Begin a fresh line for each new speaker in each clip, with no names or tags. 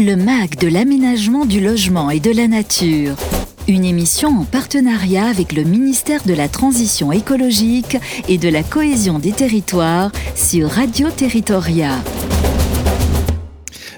Le MAG de l'aménagement du logement et de la nature. Une émission en partenariat avec le ministère de la Transition écologique et de la cohésion des territoires sur Radio Territoria.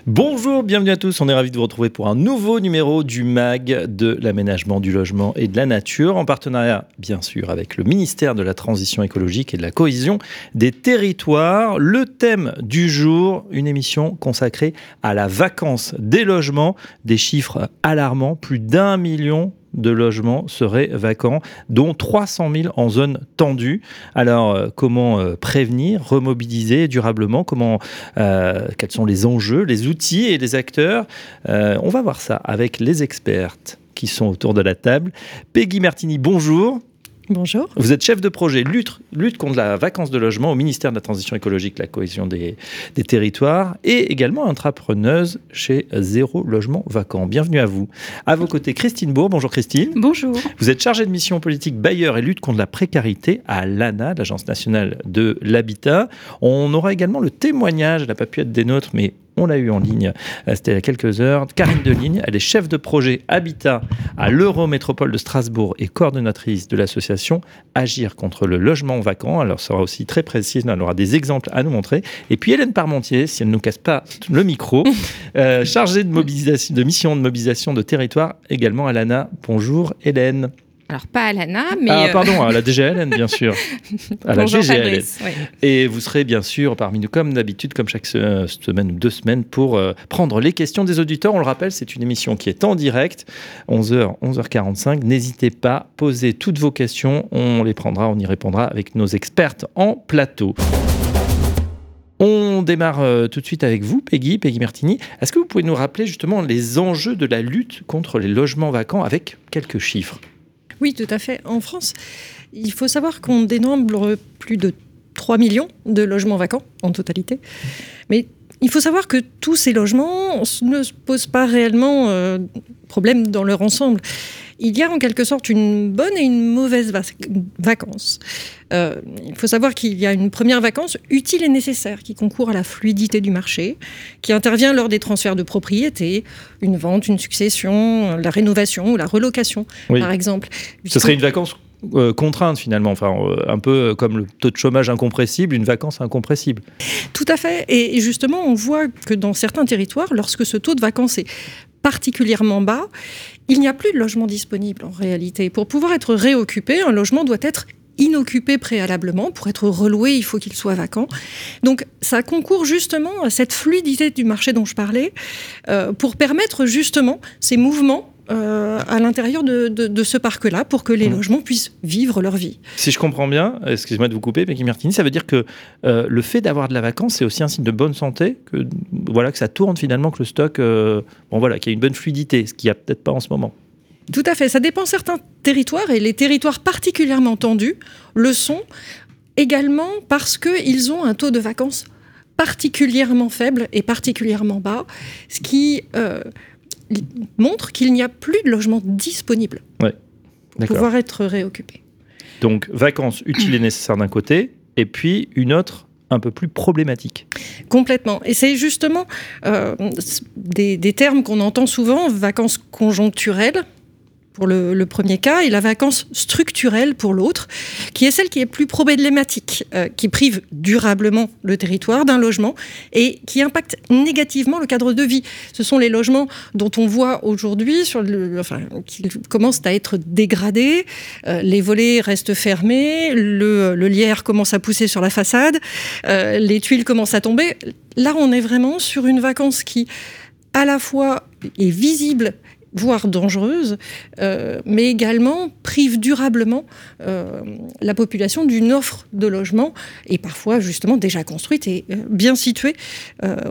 Bonjour, bienvenue à tous. On est ravis de vous retrouver pour un nouveau numéro du MAG de l'aménagement du logement et de la nature, en partenariat bien sûr avec le ministère de la Transition écologique et de la cohésion des territoires. Le thème du jour, une émission consacrée à la vacance des logements, des chiffres alarmants, plus d'un million de logements seraient vacants, dont 300 000 en zone tendue. Alors, euh, comment euh, prévenir, remobiliser durablement? Comment, euh, Quels sont les enjeux, les outils et les acteurs? On va voir ça avec les expertes qui sont autour de la table. Peggy Martini, bonjour.
Bonjour.
Vous êtes chef de projet lutte, lutte contre la vacance de logement au ministère de la Transition écologique, la cohésion des, des territoires et également entrepreneuse chez Zéro Logement Vacant. Bienvenue à vous. À vos côtés, Christine Bourg. Bonjour Christine.
Bonjour.
Vous êtes chargée de mission politique bailleur et lutte contre la précarité à l'ANA, l'Agence nationale de l'habitat. On aura également le témoignage, elle n'a pas pu être des nôtres, mais on l'a eu en ligne, euh, c'était il y a quelques heures. Karine Deligne, elle est chef de projet Habitat à l'Eurométropole de Strasbourg et coordonnatrice de l'association Agir contre le logement vacant. Elle sera aussi très précise, elle aura des exemples à nous montrer. Et puis Hélène Parmentier, si elle ne nous casse pas le micro, euh, chargée de, mobilisation, de mission de mobilisation de territoire également à l'ANA. Bonjour Hélène.
Alors, pas à l'ANA, mais.
Ah, euh, pardon, à la DGLN, bien sûr. à la DGLN. Et vous serez bien sûr parmi nous, comme d'habitude, comme chaque semaine ou deux semaines, pour euh, prendre les questions des auditeurs. On le rappelle, c'est une émission qui est en direct, 11h, 11h45. N'hésitez pas, posez toutes vos questions. On les prendra, on y répondra avec nos expertes en plateau. On démarre euh, tout de suite avec vous, Peggy, Peggy Martini. Est-ce que vous pouvez nous rappeler justement les enjeux de la lutte contre les logements vacants avec quelques chiffres?
Oui, tout à fait. En France, il faut savoir qu'on dénombre plus de 3 millions de logements vacants en totalité. Mais il faut savoir que tous ces logements ne se posent pas réellement euh, problème dans leur ensemble. Il y a en quelque sorte une bonne et une mauvaise vacance. Euh, il faut savoir qu'il y a une première vacance utile et nécessaire qui concourt à la fluidité du marché, qui intervient lors des transferts de propriété, une vente, une succession, la rénovation ou la relocation, par exemple.
Ce serait une vacance euh, contrainte finalement, enfin euh, un peu comme le taux de chômage incompressible, une vacance incompressible.
Tout à fait. Et justement, on voit que dans certains territoires, lorsque ce taux de vacance est particulièrement bas, il n'y a plus de logement disponible en réalité. Pour pouvoir être réoccupé, un logement doit être inoccupé préalablement. Pour être reloué, il faut qu'il soit vacant. Donc ça concourt justement à cette fluidité du marché dont je parlais, euh, pour permettre justement ces mouvements euh, à l'intérieur de, ce parc-là pour que les mmh. logements puissent vivre leur vie.
Si je comprends bien, excusez-moi de vous couper, Peggy Martini, ça veut dire que euh, le fait d'avoir de la vacance, c'est aussi un signe de bonne santé, que, voilà, que ça tourne finalement, que le stock, euh, bon voilà, qu'il y a une bonne fluidité, ce qu'il n'y a peut-être pas en ce moment.
Tout à fait, ça dépend certains territoires, et les territoires particulièrement tendus le sont également parce qu'ils ont un taux de vacances particulièrement faible et particulièrement bas, ce qui montre qu'il n'y a plus de logements disponibles pour pouvoir être réoccupés.
Donc, vacances utiles et nécessaires d'un côté, et puis une autre un peu plus problématique.
Complètement. Et c'est justement euh, des, termes qu'on entend souvent, vacances conjoncturelles, pour le, premier cas et la vacance structurelle pour l'autre, qui est celle qui est plus problématique, euh, qui prive durablement le territoire d'un logement et qui impacte négativement le cadre de vie. Ce sont les logements dont on voit aujourd'hui, le, enfin, qui commencent à être dégradés, euh, les volets restent fermés, le, lierre commence à pousser sur la façade, euh, les tuiles commencent à tomber. Là, on est vraiment sur une vacance qui, à la fois, est visible voire dangereuse, euh, mais également prive durablement euh, la population d'une offre de logement, et parfois justement déjà construite et euh, bien située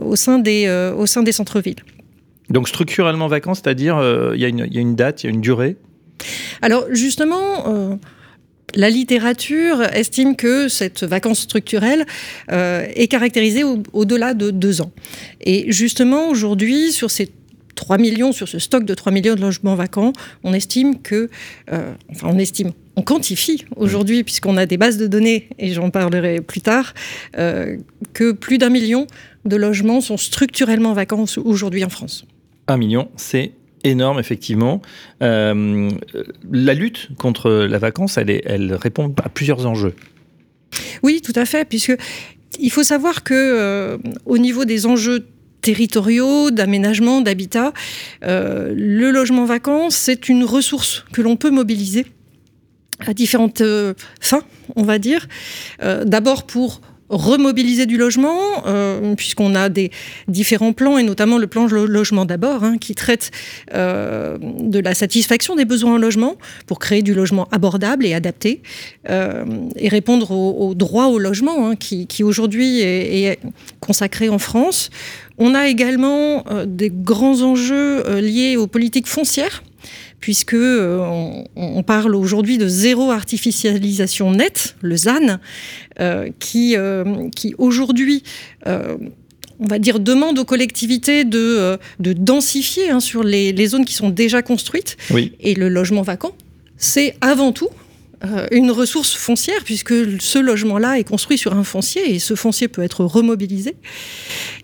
au sein des, au sein des centres-villes.
Donc structurellement vacant, c'est-à-dire il y, y, a une date, il y a une durée?
Alors justement... La littérature estime que cette vacance structurelle est caractérisée au-delà de deux ans. Et justement, aujourd'hui, sur ces 3 millions, sur ce stock de 3 millions de logements vacants, on estime que, euh, enfin on estime, on quantifie aujourd'hui, puisqu'on a des bases de données, et j'en parlerai plus tard, euh, que plus d'un million de logements sont structurellement vacants aujourd'hui en France.
Un million, c'est énorme, effectivement. Euh, la lutte contre la vacance, elle, elle répond à plusieurs enjeux.
Oui, tout à fait, puisque il faut savoir que euh, au niveau des enjeux territoriaux, d'aménagement, d'habitat, euh, le logement vacant, c'est une ressource que l'on peut mobiliser à différentes fins, on va dire. D'abord pour remobiliser du logement, euh, puisqu'on a des différents plans, et notamment le plan logement d'abord, hein, qui traite euh, de la satisfaction des besoins en logement pour créer du logement abordable et adapté, euh, et répondre au, droit au logement, hein, qui, aujourd'hui est, consacré en France. On a également des grands enjeux liés aux politiques foncières puisque euh, on, parle aujourd'hui de zéro artificialisation nette, le ZAN, euh, qui, euh, qui aujourd'hui on va dire, demande aux collectivités de, de densifier hein, sur les, zones qui sont déjà construites. Et le logement vacant, c'est avant tout une ressource foncière, puisque ce logement-là est construit sur un foncier et ce foncier peut être remobilisé.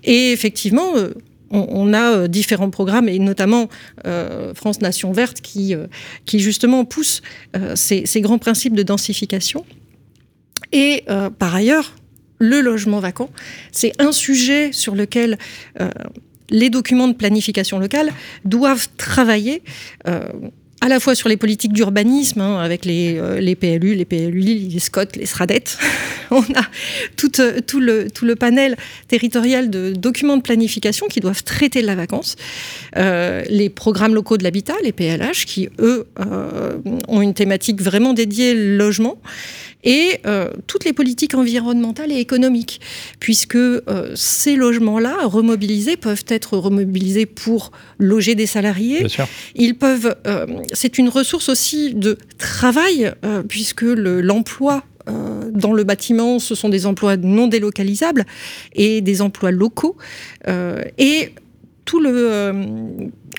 Et effectivement, on, a euh, différents programmes, et notamment euh, France Nation Verte, euh, qui justement pousse ces, grands principes de densification. Et par ailleurs, le logement vacant, c'est un sujet sur lequel les documents de planification locale doivent travailler à la fois sur les politiques d'urbanisme, hein, avec les, euh, les, PLU, les PLU, les SCOT, les SRADET. On a tout, euh, tout, le, tout le panel territorial de documents de planification qui doivent traiter de la vacance. Euh, les programmes locaux de l'habitat, les PLH, qui, eux, ont une thématique vraiment dédiée logement et euh, toutes les politiques environnementales et économiques, puisque euh, ces logements-là, remobilisés, peuvent être remobilisés pour loger des salariés. Ils peuvent. Euh, c'est une ressource aussi de travail, puisque l'emploi dans le bâtiment, ce sont des emplois non délocalisables et des emplois locaux. et euh,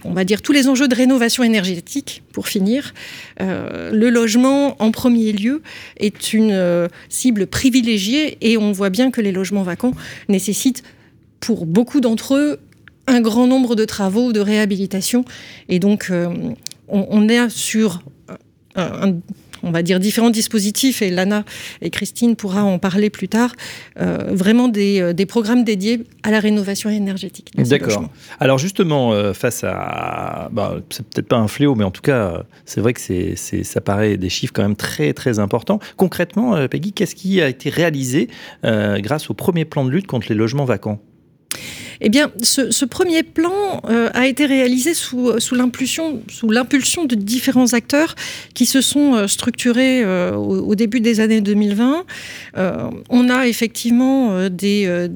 on va dire tous les enjeux de rénovation énergétique. Pour finir, euh, le logement en premier lieu est une euh, cible privilégiée et on voit bien que les logements vacants nécessitent pour beaucoup d'entre eux un grand nombre de travaux de réhabilitation et donc on, on, est sur un, on va dire, différents dispositifs, et Lana et Christine pourra en parler plus tard, euh, vraiment euh, des, programmes dédiés à la rénovation énergétique.
D'accord. Alors justement, euh, face à, bah, c'est peut-être pas un fléau, mais en tout cas, c'est vrai que c'est, ça paraît des chiffres quand même très très importants. Concrètement, Peggy, qu'est-ce qui a été réalisé grâce au premier plan de lutte contre les logements vacants?
Eh bien, ce, premier plan euh, a été réalisé sous, sous l'impulsion de différents acteurs qui se sont euh, structurés euh, au, début des années 2020. on a effectivement des,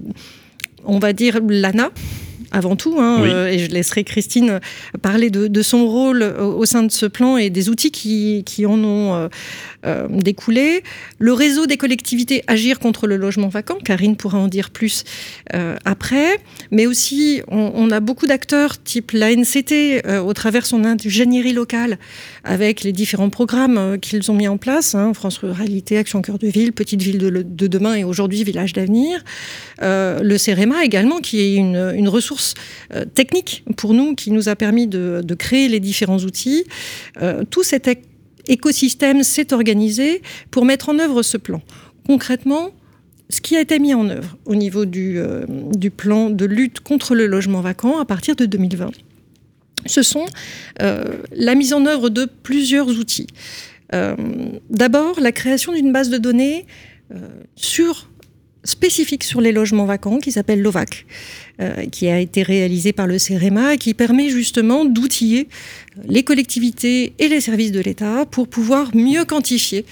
on va dire, l'ANA, avant tout, hein, et je laisserai Christine parler de, son rôle au, sein de ce plan et des outils qui, qui en ont euh, découler. Le réseau des collectivités Agir contre le logement vacant, Karine pourra en dire plus euh, après, mais aussi on, a beaucoup d'acteurs type l'ANCT euh, au travers son ingénierie locale avec les différents programmes qu'ils ont mis en place, hein, France Ruralité, Action Cœur de Ville, Petite Ville de, demain et aujourd'hui Village d'avenir. le CEREMA également, qui est une, ressource technique pour nous, qui nous a permis de, créer les différents outils. tout cet écosystème s'est organisé pour mettre en œuvre ce plan. Concrètement, ce qui a été mis en œuvre au niveau du, euh, plan de lutte contre le logement vacant à partir de 2020, ce sont euh, la mise en œuvre de plusieurs outils. Euh, d'abord, la création d'une base de données sur spécifique sur les logements vacants qui s'appelle l'OVAC, euh, qui a été réalisé par le CEREMA et qui permet justement d'outiller les collectivités et les services de l'État pour pouvoir mieux quantifier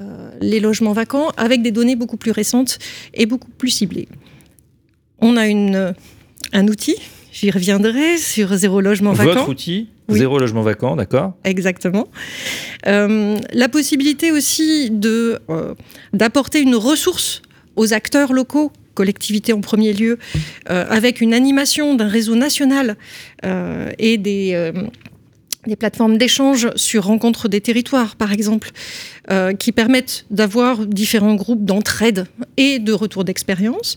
euh, les logements vacants avec des données beaucoup plus récentes et beaucoup plus ciblées. On a une, un outil, j'y reviendrai, sur zéro logement vacant.
Votre outil Zéro logement vacant, d'accord.
Exactement. Euh, la possibilité aussi de d'apporter une ressource aux acteurs locaux collectivités en premier lieu, euh, avec une animation d'un réseau national euh, et des, euh, des plateformes d'échange sur rencontre des territoires, par exemple, euh, qui permettent d'avoir différents groupes d'entraide et de retour d'expérience.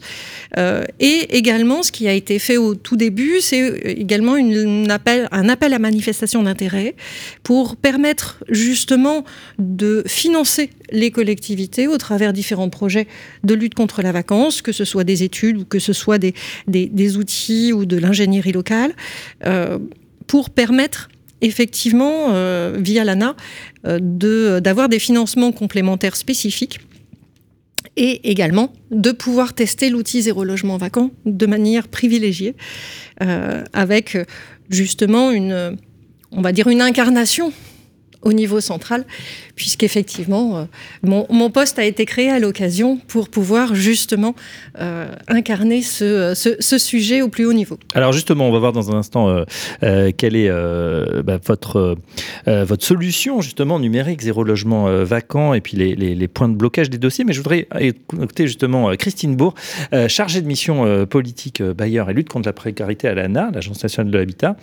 Euh, et également, ce qui a été fait au tout début, c'est également un appel à manifestation d'intérêt pour permettre justement de financer les collectivités au travers différents projets de lutte contre la vacance, que ce soit des études ou que ce soit des outils ou de l'ingénierie locale, euh, pour permettre effectivement, euh, via l'ANA, euh, d'avoir des financements complémentaires spécifiques et également de pouvoir tester l'outil zéro logement vacant de manière privilégiée, euh, avec justement une, on va dire une incarnation au niveau central, puisqu'effectivement, euh, mon, mon, poste a été créé à l'occasion pour pouvoir justement euh, incarner ce, ce, sujet au plus haut niveau.
Alors justement, on va voir dans un instant euh, quelle est bah, votre, votre solution justement numérique, zéro logement vacant, et puis les, les, les, points de blocage des dossiers. Mais je voudrais écouter justement Christine Bourg, chargée de mission politique Bailleur et lutte contre la précarité à l'ANA, l'Agence nationale de l'habitat.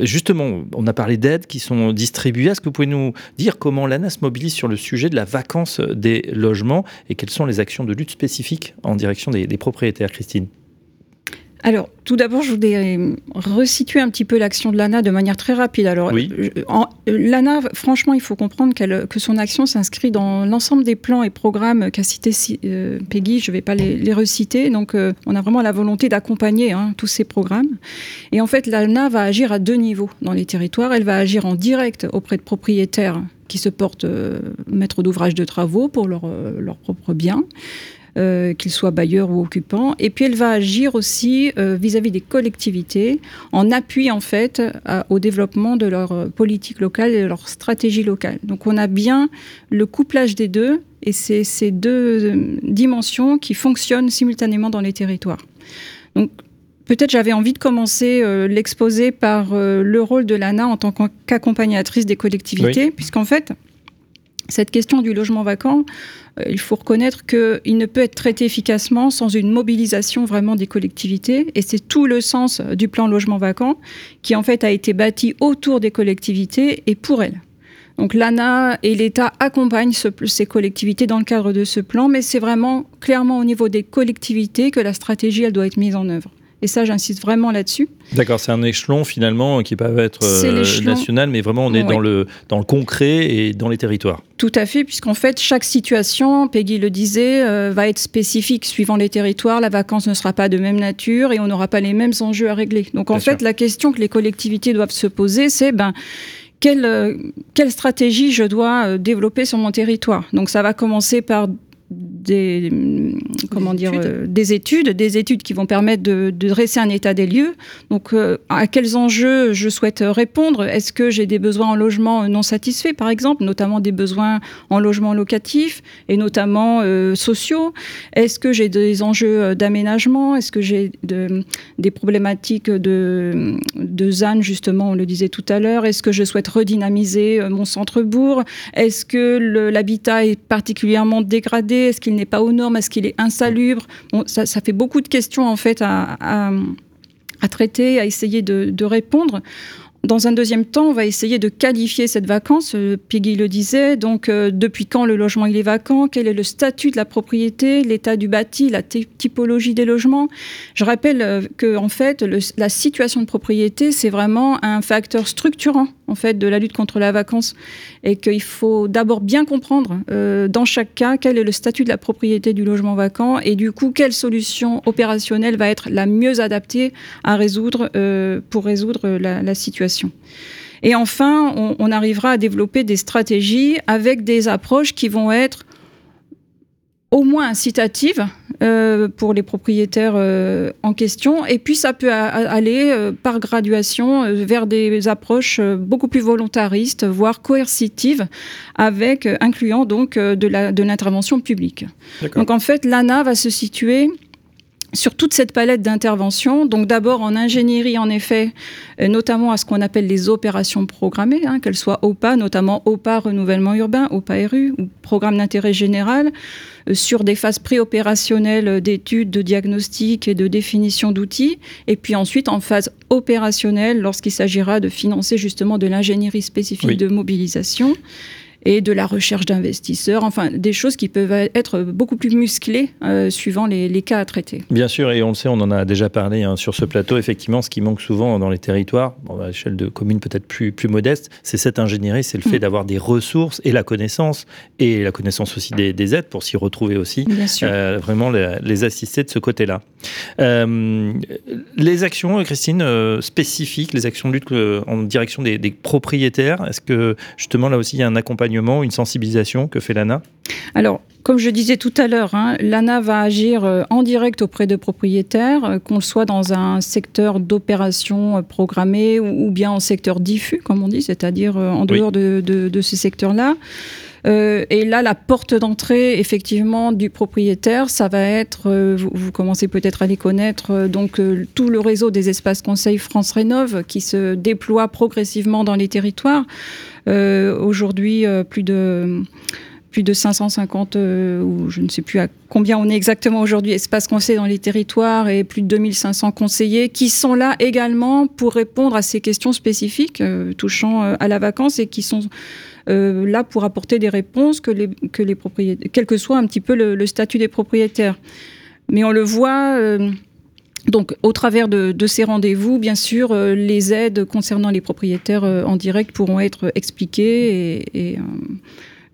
justement, on a parlé d'aides qui sont distribuées. Est-ce que vous pouvez nous dire comment l'ANA se mobilise sur le sujet de la vacance des logements et quelles sont les actions de lutte spécifiques en direction des propriétaires, Christine?
Alors, tout d'abord, je voudrais resituer un petit peu l'action de l'ANA de manière très rapide. Alors,
oui.
l'ANA, franchement, il faut comprendre que son action s'inscrit dans l'ensemble des plans et programmes qu'a cité euh, Peggy. Je ne vais pas les, les reciter. Donc, euh, on a vraiment la volonté d'accompagner hein, tous ces programmes. Et en fait, l'ANA va agir à deux niveaux dans les territoires. Elle va agir en direct auprès de propriétaires qui se portent euh, maîtres d'ouvrage de travaux pour leur, euh, leur propre bien euh, qu'ils soient bailleurs ou occupants. Et puis elle va agir aussi euh, vis-à-vis -vis des collectivités en appui en fait à, au développement de leur euh, politique locale et de leur stratégie locale. Donc on a bien le couplage des deux et c'est ces deux euh, dimensions qui fonctionnent simultanément dans les territoires. Donc Peut-être j'avais envie de commencer euh, l'exposé par euh, le rôle de l'ANA en tant qu'accompagnatrice des collectivités, oui. puisqu'en fait, cette question du logement vacant, euh, il faut reconnaître qu'il ne peut être traité efficacement sans une mobilisation vraiment des collectivités. Et c'est tout le sens du plan logement vacant qui en fait a été bâti autour des collectivités et pour elles. Donc l'ANA et l'État accompagnent ce, ces collectivités dans le cadre de ce plan, mais c'est vraiment clairement au niveau des collectivités que la stratégie elle doit être mise en œuvre. Et ça, j'insiste vraiment là-dessus.
D'accord, c'est un échelon finalement qui peut être euh, national, mais vraiment on est oui. dans, le, dans le concret et dans les territoires.
Tout à fait, puisqu'en fait, chaque situation, Peggy le disait, euh, va être spécifique suivant les territoires. La vacance ne sera pas de même nature et on n'aura pas les mêmes enjeux à régler. Donc en Bien fait, sûr. la question que les collectivités doivent se poser, c'est ben, quelle, euh, quelle, stratégie je dois développer sur mon territoire? Donc ça va commencer par des comment des dire études. Euh, des études des études qui vont permettre de, de dresser un état des lieux. Donc euh, à quels enjeux je souhaite répondre? Est-ce que j'ai des besoins en logement non satisfaits par exemple notamment des besoins en logement locatif et notamment euh, sociaux? Est-ce que j'ai des enjeux d'aménagement? Est-ce que j'ai de, des problématiques de de ZAN justement on le disait tout à l'heure? Est-ce que je souhaite redynamiser mon centre-bourg? Est-ce que l'habitat est particulièrement dégradé? Est-ce qu'il n'est pas aux normes, est-ce qu'il est insalubre? Ça, fait beaucoup de questions en fait à, traiter, à essayer de répondre. Dans un deuxième temps, on va essayer de qualifier cette vacance. Euh, Piggy le disait, donc euh, depuis quand le logement il est vacant, quel est le statut de la propriété, l'état du bâti, la typologie des logements? Je rappelle euh, que en fait, la situation de propriété, c'est vraiment un facteur structurant en fait de la lutte contre la vacance et qu'il faut d'abord bien comprendre dans chaque cas quel est le statut de la propriété du logement vacant et du coup quelle solution opérationnelle va être la mieux adaptée pour résoudre la situation. Et enfin, on, on arrivera à développer des stratégies avec des approches qui vont être au moins incitative euh, pour les propriétaires euh, en question. Et puis ça peut aller euh, par graduation vers des approches beaucoup plus volontaristes voire coercitives avec incluant donc de l'intervention publique. Donc en fait l'ANA va se situer sur toute cette palette d'interventions. Donc d'abord en ingénierie, en effet, euh, notamment à ce qu'on appelle les opérations programmées, hein, qu'elles soient OPA, notamment OPA renouvellement urbain, OPA RU, ou programme d'intérêt général, euh, sur des phases préopérationnelles d'études, de diagnostic et de définition d'outils, et puis ensuite en phase opérationnelle lorsqu'il s'agira de financer justement de l'ingénierie spécifique de mobilisation et de la recherche d'investisseurs, enfin des choses qui peuvent être beaucoup plus musclées euh, suivant les, cas à traiter.
Bien sûr, et on le sait, on en a déjà parlé hein, sur ce plateau, effectivement, ce qui manque souvent dans les territoires, à l'échelle de communes peut-être plus, plus modestes, c'est cette ingénierie, c'est le fait mm. d'avoir des ressources et la connaissance, et la connaissance aussi des, aides pour s'y retrouver aussi, euh, vraiment les, assister de ce côté-là. Euh, les actions, Christine, spécifiques, les actions de lutte en direction des, des propriétaires, est-ce que justement là aussi il y a un accompagnement une sensibilisation que fait l'ANA?
Alors, comme je disais tout à l'heure, hein, l'ANA va agir euh, en direct auprès de propriétaires, euh, qu'on soit dans un secteur d'opération euh, programmée ou, bien en secteur diffus, comme on dit, c'est-à-dire en dehors de, de, ces secteurs-là. Et là, la porte d'entrée, effectivement, du propriétaire, ça va être, vous, commencez peut-être à les connaître, donc tout le réseau des espaces conseils France Rénove qui se déploie progressivement dans les territoires. Euh, aujourd'hui, euh, plus de plus de 550, euh, ou je ne sais plus à combien on est exactement aujourd'hui, espaces conseillers dans les territoires et plus de 2500 conseillers qui sont là également pour répondre à ces questions spécifiques touchant à la vacance et qui sont là pour apporter des réponses que les, que les propriétaires, quel que soit un petit peu le, statut des propriétaires. Mais on le voit, donc, au travers de, ces rendez-vous, bien sûr, euh, les aides concernant les propriétaires euh, en direct pourront être expliquées euh,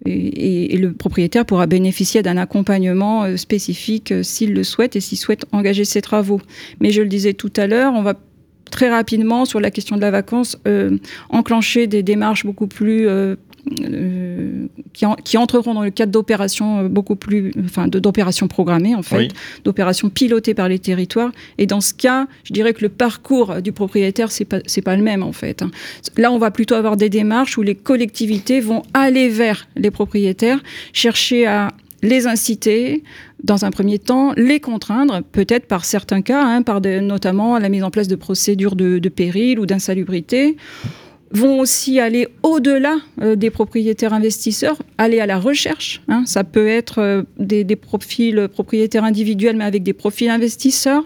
et, le propriétaire pourra bénéficier d'un accompagnement spécifique s'il le souhaite et s'il souhaite engager ses travaux. Mais je le disais tout à l'heure, on va très rapidement sur la question de la vacance enclencher des démarches beaucoup plus euh, qui, entreront dans le cadre d'opérations euh, beaucoup plus, enfin, d'opérations programmées en fait, d'opérations pilotées par les territoires. Et dans ce cas, je dirais que le parcours du propriétaire c'est pas c'est pas le même en fait. Hein. Là, on va plutôt avoir des démarches où les collectivités vont aller vers les propriétaires, chercher à les inciter, dans un premier temps, les contraindre, peut-être par certains cas, hein, par notamment la mise en place de procédures de, de péril ou d'insalubrité vont aussi aller au-delà euh, des propriétaires investisseurs, aller à la recherche. Hein. Ça peut être euh, des, profils propriétaires individuels, mais avec des profils investisseurs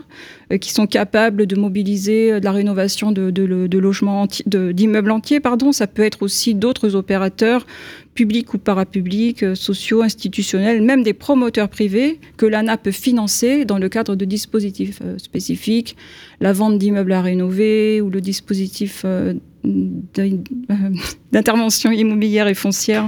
euh, qui sont capables de mobiliser de la rénovation de, de logements d'immeubles entiers. Pardon. Ça peut être aussi d'autres opérateurs publics ou parapublics, sociaux, institutionnels, même des promoteurs privés que l'ANA peut financer dans le cadre de dispositifs spécifiques, la vente d'immeubles à rénover ou le dispositif d'intervention immobilière et foncière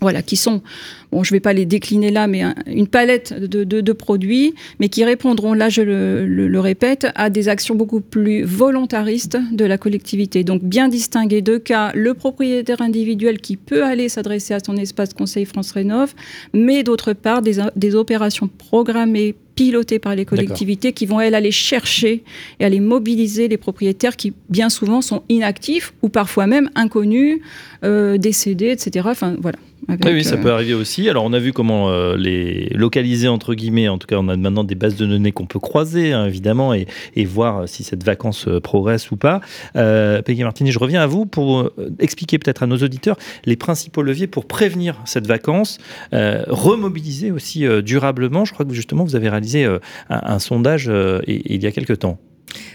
voilà, qui sont, bon, je ne vais pas les décliner là, mais une palette de, produits, mais qui répondront, là je le, répète, à des actions beaucoup plus volontaristes de la collectivité. Donc bien distinguer deux cas, le propriétaire individuel qui peut aller s'adresser à son espace conseil France Rénov, mais d'autre part des opérations programmées pilotées par les collectivités qui vont, elles, aller chercher et aller mobiliser les propriétaires qui, bien souvent, sont inactifs ou parfois même inconnus, euh, décédés, etc. Enfin, voilà
oui, ça euh, peut arriver aussi. Alors, on a vu comment euh, les localiser, entre guillemets. En tout cas, on a maintenant des bases de données qu'on peut croiser, hein, évidemment, et, voir si cette vacance euh, progresse ou pas. Peggy Martini, je reviens à vous pour expliquer peut-être à nos auditeurs les principaux leviers pour prévenir cette vacance, remobiliser aussi durablement. Je crois que justement, vous avez réalisé un, sondage il y a quelques temps.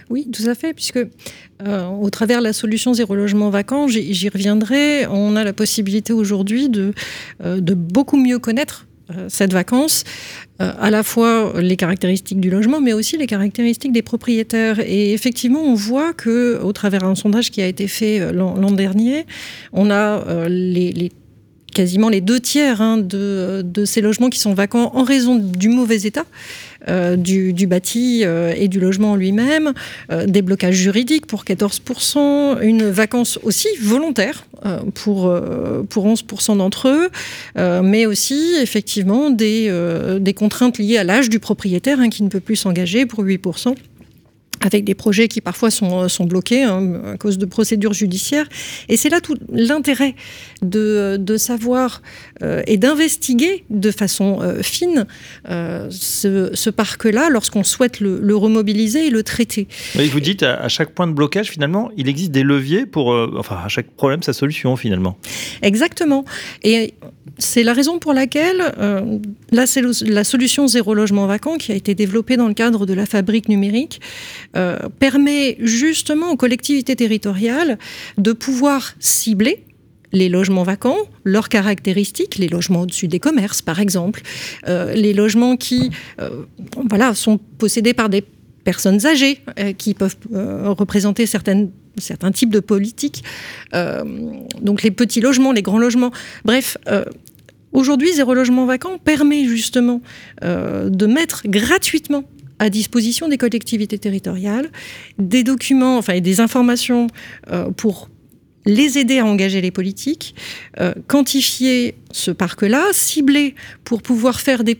Oui, tout à fait, puisque euh, au travers de la solution zéro logement vacant, j'y reviendrai, on a la possibilité aujourd'hui de, euh, de beaucoup mieux connaître euh, cette vacance, à la fois les caractéristiques du logement, mais aussi les caractéristiques des propriétaires. Et effectivement, on voit que, au travers d'un sondage qui a été fait l'an dernier, on a quasiment les deux tiers hein, de, de, ces logements qui sont vacants en raison du mauvais état. Euh, du, bâti euh, et du logement lui-même, euh, des blocages juridiques pour 14%, une vacance aussi volontaire pour, pour 11% d'entre eux, mais aussi effectivement des, des contraintes liées à l'âge du propriétaire hein, qui ne peut plus s'engager pour 8%. Avec des projets qui parfois sont, sont bloqués hein, à cause de procédures judiciaires. Et c'est là tout l'intérêt de, de, savoir euh, et d'investiguer de façon euh, fine euh, ce, ce parc-là lorsqu'on souhaite le, le, remobiliser et le traiter.
Mais vous dites à, à, chaque point de blocage, finalement, il existe des leviers pour, enfin, à chaque problème, sa solution, finalement.
Exactement. Et c'est la raison pour laquelle là, c'est la solution zéro logement vacant qui a été développée dans le cadre de la fabrique numérique. Euh, permet justement aux collectivités territoriales de pouvoir cibler les logements vacants, leurs caractéristiques, les logements au-dessus des commerces par exemple, euh, les logements qui euh, voilà, sont possédés par des personnes âgées euh, qui peuvent euh, représenter certaines certains types de politiques, euh, donc les petits logements, les grands logements, bref, Aujourd'hui, Zéro Logement Vacant permet justement de mettre gratuitement à disposition des collectivités territoriales des documents, enfin des informations pour les aider à engager les politiques, quantifier ce parc-là, cibler pour pouvoir faire des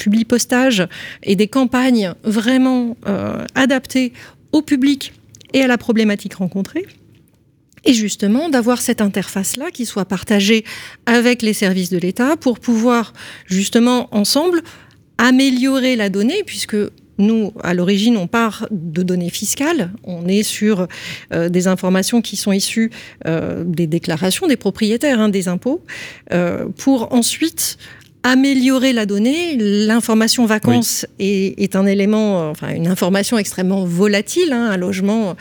publi-postages et des campagnes vraiment euh, adaptées au public et à la problématique rencontrée. Et justement, d'avoir cette interface-là qui soit partagée avec les services de l'État pour pouvoir justement ensemble améliorer la donnée, puisque nous, à l'origine, on part de données fiscales. On est sur euh, des informations qui sont issues euh, des déclarations des propriétaires, hein, des impôts, pour ensuite améliorer la donnée. L'information vacances oui. est, est, un élément, euh, enfin une information extrêmement volatile. Hein. Un logement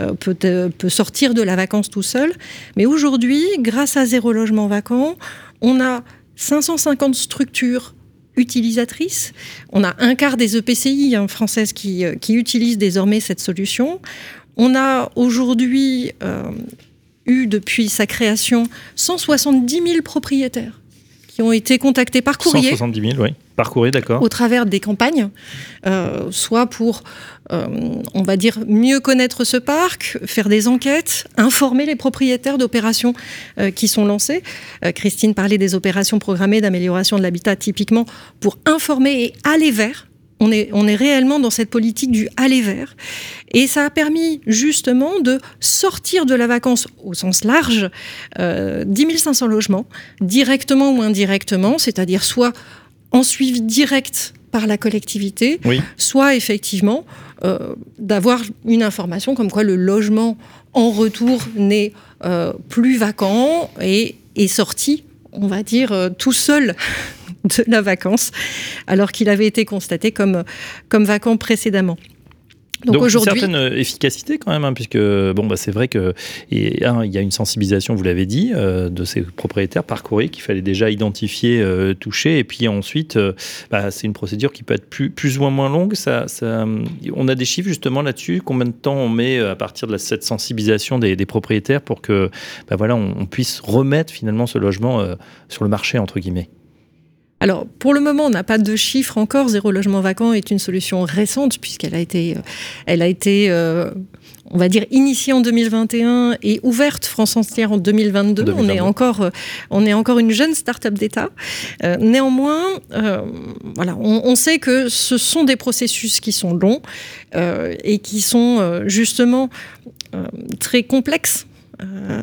euh, peut, euh, peut sortir de la vacance tout seul. Mais aujourd'hui, grâce à zéro logement vacant, on a 550 structures utilisatrices. On a un quart des EPCI hein, françaises qui, euh, qui, utilisent désormais cette solution. On a aujourd'hui euh, eu depuis sa création 170 000 propriétaires qui ont été contactés par courrier.
170 000, oui. Par courrier, d'accord.
Au travers des campagnes, euh, soit pour, euh, on va dire, mieux connaître ce parc, faire des enquêtes, informer les propriétaires d'opérations euh, qui sont lancées. Christine parlait des opérations programmées d'amélioration de l'habitat, typiquement pour informer et aller vers on est, on est, réellement dans cette politique du aller vers. Et ça a permis justement de sortir de la vacance au sens large euh, 10 500 logements, directement ou indirectement, c'est-à-dire soit en suivi direct par la collectivité,
oui.
soit effectivement euh, d'avoir une information comme quoi le logement en retour n'est euh, plus vacant et est sorti, on va dire, euh, tout seul de la vacance, alors qu'il avait été constaté comme, comme vacant précédemment.
Donc, Donc une certaine efficacité quand même, hein, puisque bon, bah, c'est vrai qu'il y a une sensibilisation, vous l'avez dit, euh, de ces propriétaires par courrier qu'il fallait déjà identifier, euh, toucher, et puis ensuite, euh, bah, c'est une procédure qui peut être plus, plus ou moins longue. Ça, ça, on a des chiffres justement là-dessus. Combien de temps on met à partir de la, cette sensibilisation des, des, propriétaires pour que, bah, voilà, on, on, puisse remettre finalement ce logement euh, sur le marché entre guillemets?
Alors, pour le moment, on n'a pas de chiffres encore. Zéro logement vacant est une solution récente puisqu'elle a été, elle a été, euh, on va dire, initiée en 2021 et ouverte France entière en 2022. 2022. On est encore, euh, on est encore une jeune start-up d'État. Euh, néanmoins, euh, voilà, on, on, sait que ce sont des processus qui sont longs euh, et qui sont euh, justement très complexes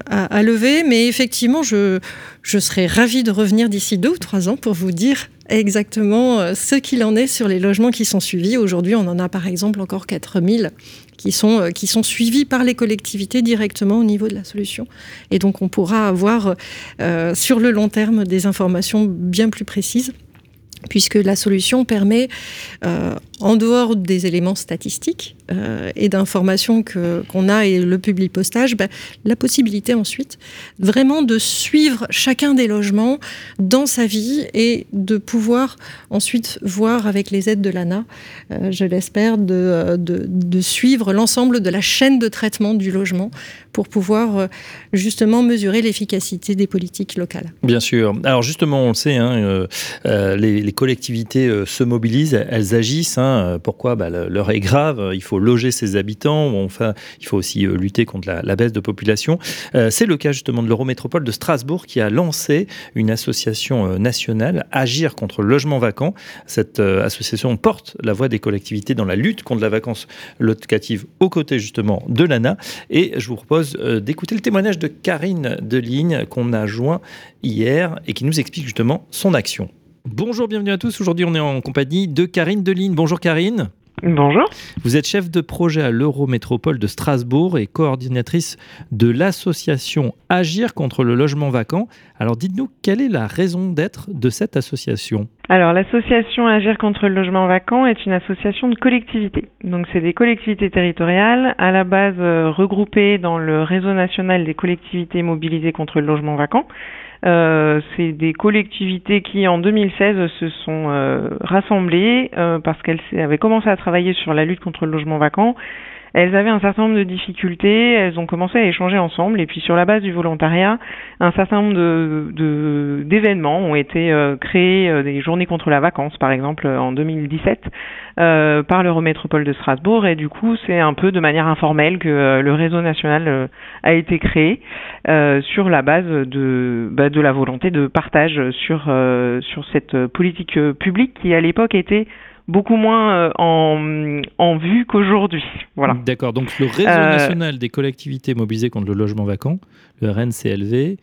à, à, lever, mais effectivement, je, serais ravie de revenir d'ici deux ou trois ans pour vous dire exactement ce qu'il en est sur les logements qui sont suivis. Aujourd'hui, on en a par exemple encore 4000 qui sont, qui sont suivis par les collectivités directement au niveau de la solution. Et donc, on pourra avoir euh, sur le long terme des informations bien plus précises puisque la solution permet, euh, en dehors des éléments statistiques euh, et d'informations qu'on qu a et le public postage, bah, la possibilité ensuite vraiment de suivre chacun des logements dans sa vie et de pouvoir ensuite voir avec les aides de l'ANA, euh, je l'espère, de, de, suivre l'ensemble de la chaîne de traitement du logement pour pouvoir euh, justement mesurer l'efficacité des politiques locales.
Bien sûr. Alors justement, on le sait, hein, les, les collectivités se mobilisent, elles agissent. Hein. Pourquoi? Bah, L'heure est grave, il faut loger ses habitants, enfin, il faut aussi lutter contre la, baisse de population. C'est le cas justement de l'Eurométropole de Strasbourg qui a lancé une association nationale, Agir contre le logement vacant. Cette association porte la voix des collectivités dans la lutte contre la vacance locative aux côtés justement de l'ANA. Et je vous propose d'écouter le témoignage de Karine Deligne qu'on a joint hier et qui nous explique justement son action. Bonjour, bienvenue à tous. Aujourd'hui, on est en compagnie de Karine Deligne. Bonjour Karine.
Bonjour.
Vous êtes chef de projet à l'Eurométropole de Strasbourg et coordinatrice de l'association Agir contre le logement vacant. Alors dites-nous, quelle est la raison d'être de cette association?
Alors l'association Agir contre le logement vacant est une association de collectivités. Donc c'est des collectivités territoriales à la base euh, regroupées dans le réseau national des collectivités mobilisées contre le logement vacant. Euh, c'est des collectivités qui, en 2016, se sont euh, rassemblées euh, parce qu'elles avaient commencé à travailler sur la lutte contre le logement vacant. Elles avaient un certain nombre de difficultés, elles ont commencé à échanger ensemble et puis sur la base du volontariat, un certain nombre d'événements ont été créés, des journées contre la vacance par exemple en 2017 euh, par l'Eurométropole de Strasbourg et du coup c'est un peu de manière informelle que euh, le réseau national euh, a été créé sur la base de, bah, de la volonté de partage sur cette politique publique qui à l'époque était beaucoup moins en, en vue qu'aujourd'hui. Voilà.
D'accord, donc le réseau national des collectivités mobilisées contre le logement vacant, le RNCLV,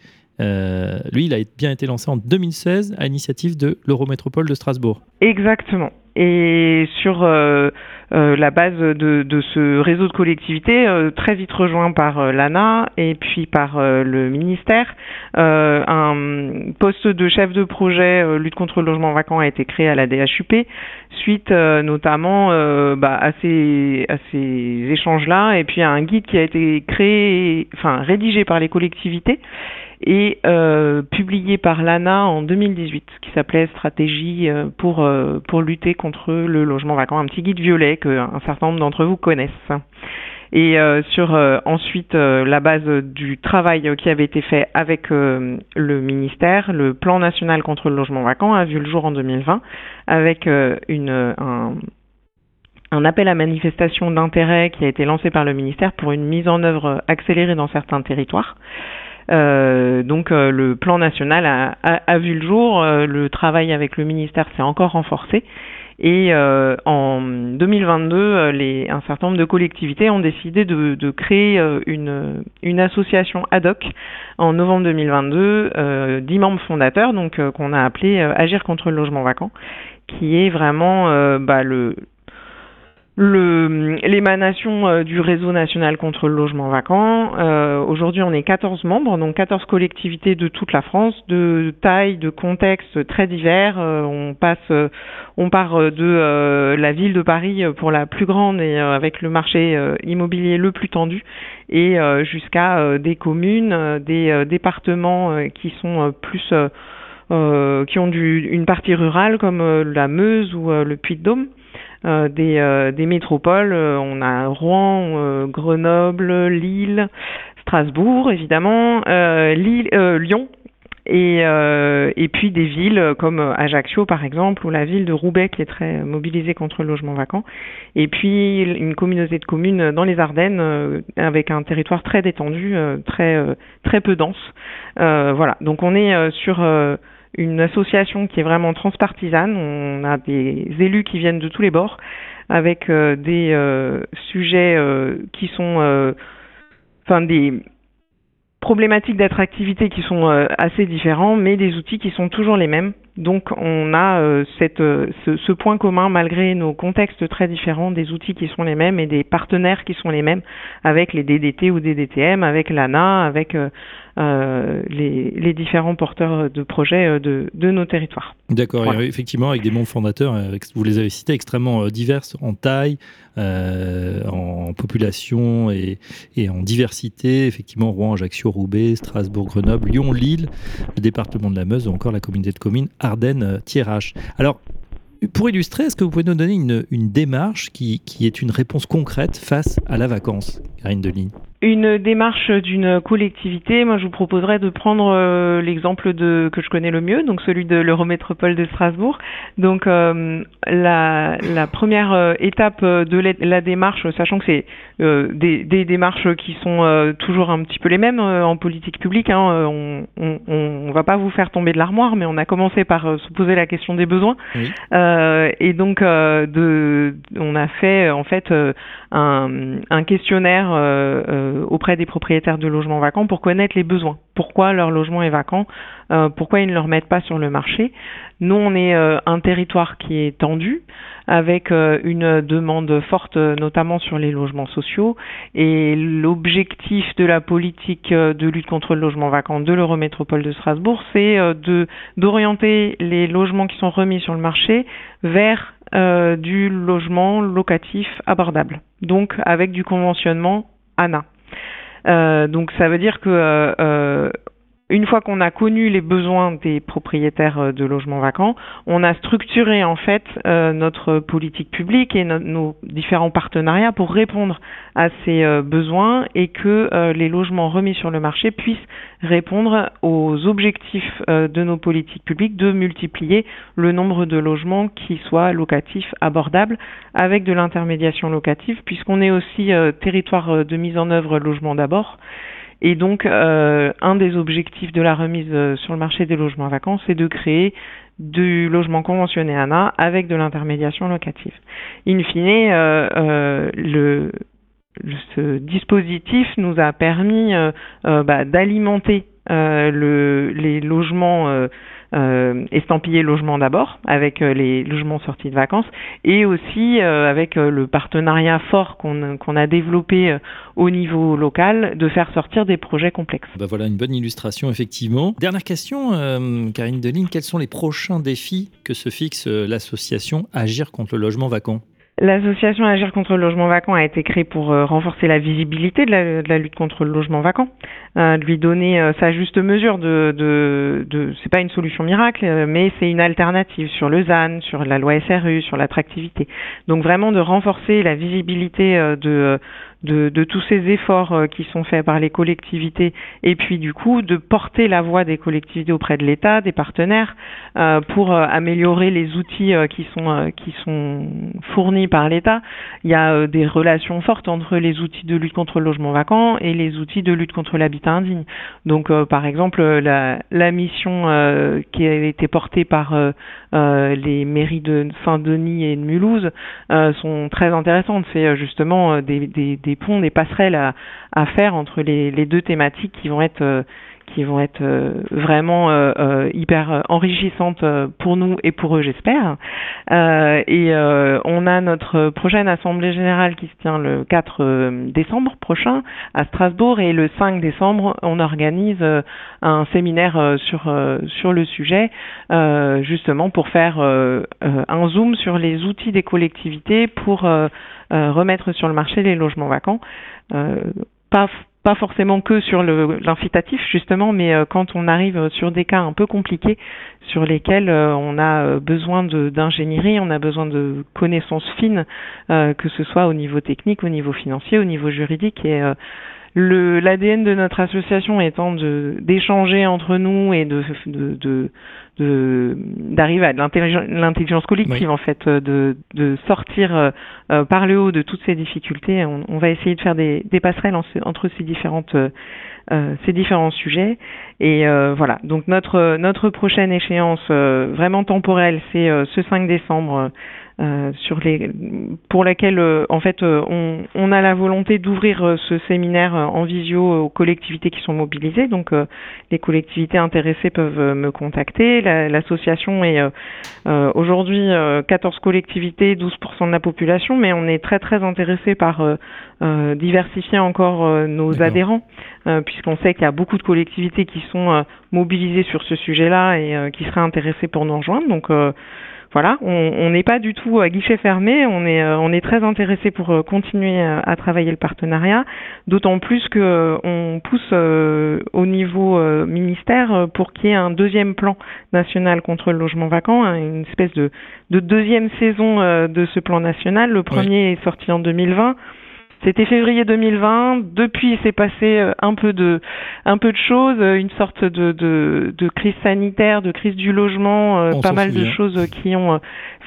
lui, il a bien été lancé en 2016 à l'initiative de l'Eurométropole de Strasbourg.
Exactement. Et sur euh, euh, la base de, de, ce réseau de collectivités, euh, très vite rejoint par l'ANA et puis par le ministère, un poste de chef de projet lutte contre le logement vacant a été créé à la DHUP, suite notamment bah, à ces, à ces échanges-là, et puis à un guide qui a été créé, enfin rédigé par les collectivités et euh, publié par l'ANA en 2018, qui s'appelait Stratégie euh, pour, euh, pour lutter contre le logement vacant, un petit guide violet qu'un certain nombre d'entre vous connaissent. Et sur ensuite la base du travail qui avait été fait avec le ministère, le plan national contre le logement vacant a vu le jour en 2020 avec une, un, un appel à manifestation d'intérêt qui a été lancé par le ministère pour une mise en œuvre accélérée dans certains territoires. Euh, donc euh, le plan national a, a, vu le jour, euh, le travail avec le ministère s'est encore renforcé. Et en 2022, les, un certain nombre de collectivités ont décidé de, de créer une, une, association ad hoc en novembre 2022, dix membres fondateurs, donc qu'on a appelé Agir contre le logement vacant, qui est vraiment bah, le, l'émanation euh, du réseau national contre le logement vacant. Euh, aujourd'hui, on est 14 membres, donc 14 collectivités de toute la France, de taille, de contexte très divers. Euh, on passe, on part de la ville de Paris pour la plus grande et avec le marché immobilier le plus tendu, et jusqu'à des communes, des départements qui sont plus qui ont du, une partie rurale comme la Meuse ou le Puy-de-Dôme. Euh, des, euh, des, métropoles. Euh, on a Rouen, Grenoble, Lille, Strasbourg, évidemment, Lyon. Et, et puis des villes comme Ajaccio par exemple ou la ville de Roubaix qui est très mobilisée contre le logement vacant et puis une communauté de communes dans les Ardennes avec un territoire très détendu très très peu dense voilà donc on est sur une association qui est vraiment transpartisane. On a des élus qui viennent de tous les bords avec euh, des euh, sujets euh, qui sont, enfin des problématiques d'attractivité qui sont assez différents, mais des outils qui sont toujours les mêmes. Donc on a cette, ce, ce, point commun malgré nos contextes très différents, des outils qui sont les mêmes et des partenaires qui sont les mêmes avec les DDT ou DDTM, avec l'ANA, avec euh, les, différents porteurs de projets euh, de, nos territoires.
D'accord, effectivement, avec des membres fondateurs, euh, vous les avez cités, extrêmement diverses en taille, en population et, en diversité. Effectivement, Rouen, Ajaccio, Roubaix, Strasbourg, Grenoble, Lyon, Lille, le département de la Meuse ou encore la communauté de communes Ardennes-Thiérache. Alors, pour illustrer, est-ce que vous pouvez nous donner une, démarche qui, qui, est une réponse concrète face à la vacance, Karine Deligne
une démarche d'une collectivité, moi je vous proposerais de prendre euh, l'exemple de que je connais le mieux, donc celui de l'Eurométropole de Strasbourg. Donc euh, la, la, première euh, étape de la, démarche, sachant que c'est des, des, démarches qui sont toujours un petit peu les mêmes en politique publique, hein, on, on, on, va pas vous faire tomber de l'armoire, mais on a commencé par se poser la question des besoins, et donc de, on a fait en fait un, un questionnaire auprès des propriétaires de logements vacants pour connaître les besoins. Pourquoi leur logement est vacant euh, Pourquoi ils ne le remettent pas sur le marché Nous, on est euh, un territoire qui est tendu, avec une demande forte, notamment sur les logements sociaux. Et l'objectif de la politique de lutte contre le logement vacant de l'Eurométropole de Strasbourg, c'est de d'orienter les logements qui sont remis sur le marché vers du logement locatif abordable, donc avec du conventionnement ANA. Euh, donc ça veut dire que euh, euh, une fois qu'on a connu les besoins des propriétaires de logements vacants, on a structuré en fait notre politique publique et nos différents partenariats pour répondre à ces besoins et que les logements remis sur le marché puissent répondre aux objectifs de nos politiques publiques de multiplier le nombre de logements qui soient locatifs abordables avec de l'intermédiation locative puisqu'on est aussi territoire de mise en œuvre logement d'abord et donc, euh, un des objectifs de la remise euh, sur le marché des logements vacants, c'est de créer du logement conventionné ANA avec de l'intermédiation locative. In fine, euh, le, ce dispositif nous a permis bah, d'alimenter les logements euh, estampillé logement d'abord, avec euh, les logements sortis de vacances, et aussi euh, avec le partenariat fort qu'on a développé au niveau local, de faire sortir des projets complexes.
Bah voilà une bonne illustration, effectivement. Dernière question, Karine Deline, quels sont les prochains défis que se fixe l'association Agir contre le logement vacant?
L'association Agir contre le logement vacant a été créée pour euh, renforcer la visibilité de la, lutte contre le logement vacant, euh, lui donner euh, sa juste mesure. De, de, de c'est pas une solution miracle, mais c'est une alternative sur le ZAN, sur la loi SRU, sur l'attractivité. Donc vraiment de renforcer la visibilité de de, tous ces efforts euh, qui sont faits par les collectivités et puis du coup de porter la voix des collectivités auprès de l'État, des partenaires, euh, pour euh, améliorer les outils qui sont qui sont fournis par l'État. Il y a des relations fortes entre les outils de lutte contre le logement vacant et les outils de lutte contre l'habitat indigne. Donc par exemple la, la mission qui a été portée par les mairies de Saint-Denis et de Mulhouse sont très intéressantes. C'est justement des, des, des ponts, des passerelles à, faire entre les, les, deux thématiques qui vont être euh, qui vont être euh, vraiment euh, hyper enrichissantes pour nous et pour eux, j'espère. et on a notre prochaine assemblée générale qui se tient le 4 décembre prochain à Strasbourg et le 5 décembre, on organise un séminaire sur sur le sujet, justement pour faire un zoom sur les outils des collectivités pour remettre sur le marché les logements vacants. Euh, pas pas forcément que sur l'incitatif justement, mais euh, quand on arrive sur des cas un peu compliqués sur lesquels on a besoin d'ingénierie, on a besoin de connaissances fines, que ce soit au niveau technique, au niveau financier, au niveau juridique. Et l'ADN de notre association étant d'échanger entre nous et de, de, d'arriver à l'intelligence collective en fait de, de sortir euh, euh, par le haut de toutes ces difficultés. On, on va essayer de faire des, des passerelles entre ces différentes euh, ces différents sujets. Et voilà. Donc notre notre prochaine échéance vraiment temporelle c'est ce 5 décembre euh, sur les, pour laquelle euh, en fait euh, on, on, a la volonté d'ouvrir ce séminaire en visio aux collectivités qui sont mobilisées. Donc les collectivités intéressées peuvent me contacter. L'association est aujourd'hui 14 collectivités, 12% de la population, mais on est très très intéressé par diversifier encore nos adhérents, puisqu'on sait qu'il y a beaucoup de collectivités qui sont mobilisées sur ce sujet-là et qui seraient intéressées pour nous rejoindre. Donc voilà, on n'est pas du tout à guichet fermé, on est, euh, on est très intéressé pour euh, continuer euh, à travailler le partenariat, d'autant plus que on pousse au niveau ministère pour qu'il y ait un deuxième plan national contre le logement vacant, hein, une espèce de, de deuxième saison de ce plan national. Le premier est sorti en 2020. C'était février 2020. Depuis, il s'est passé euh, un peu de, un peu de choses, euh, une sorte de, de, de crise sanitaire, de crise du logement, euh, pas mal de choses qui ont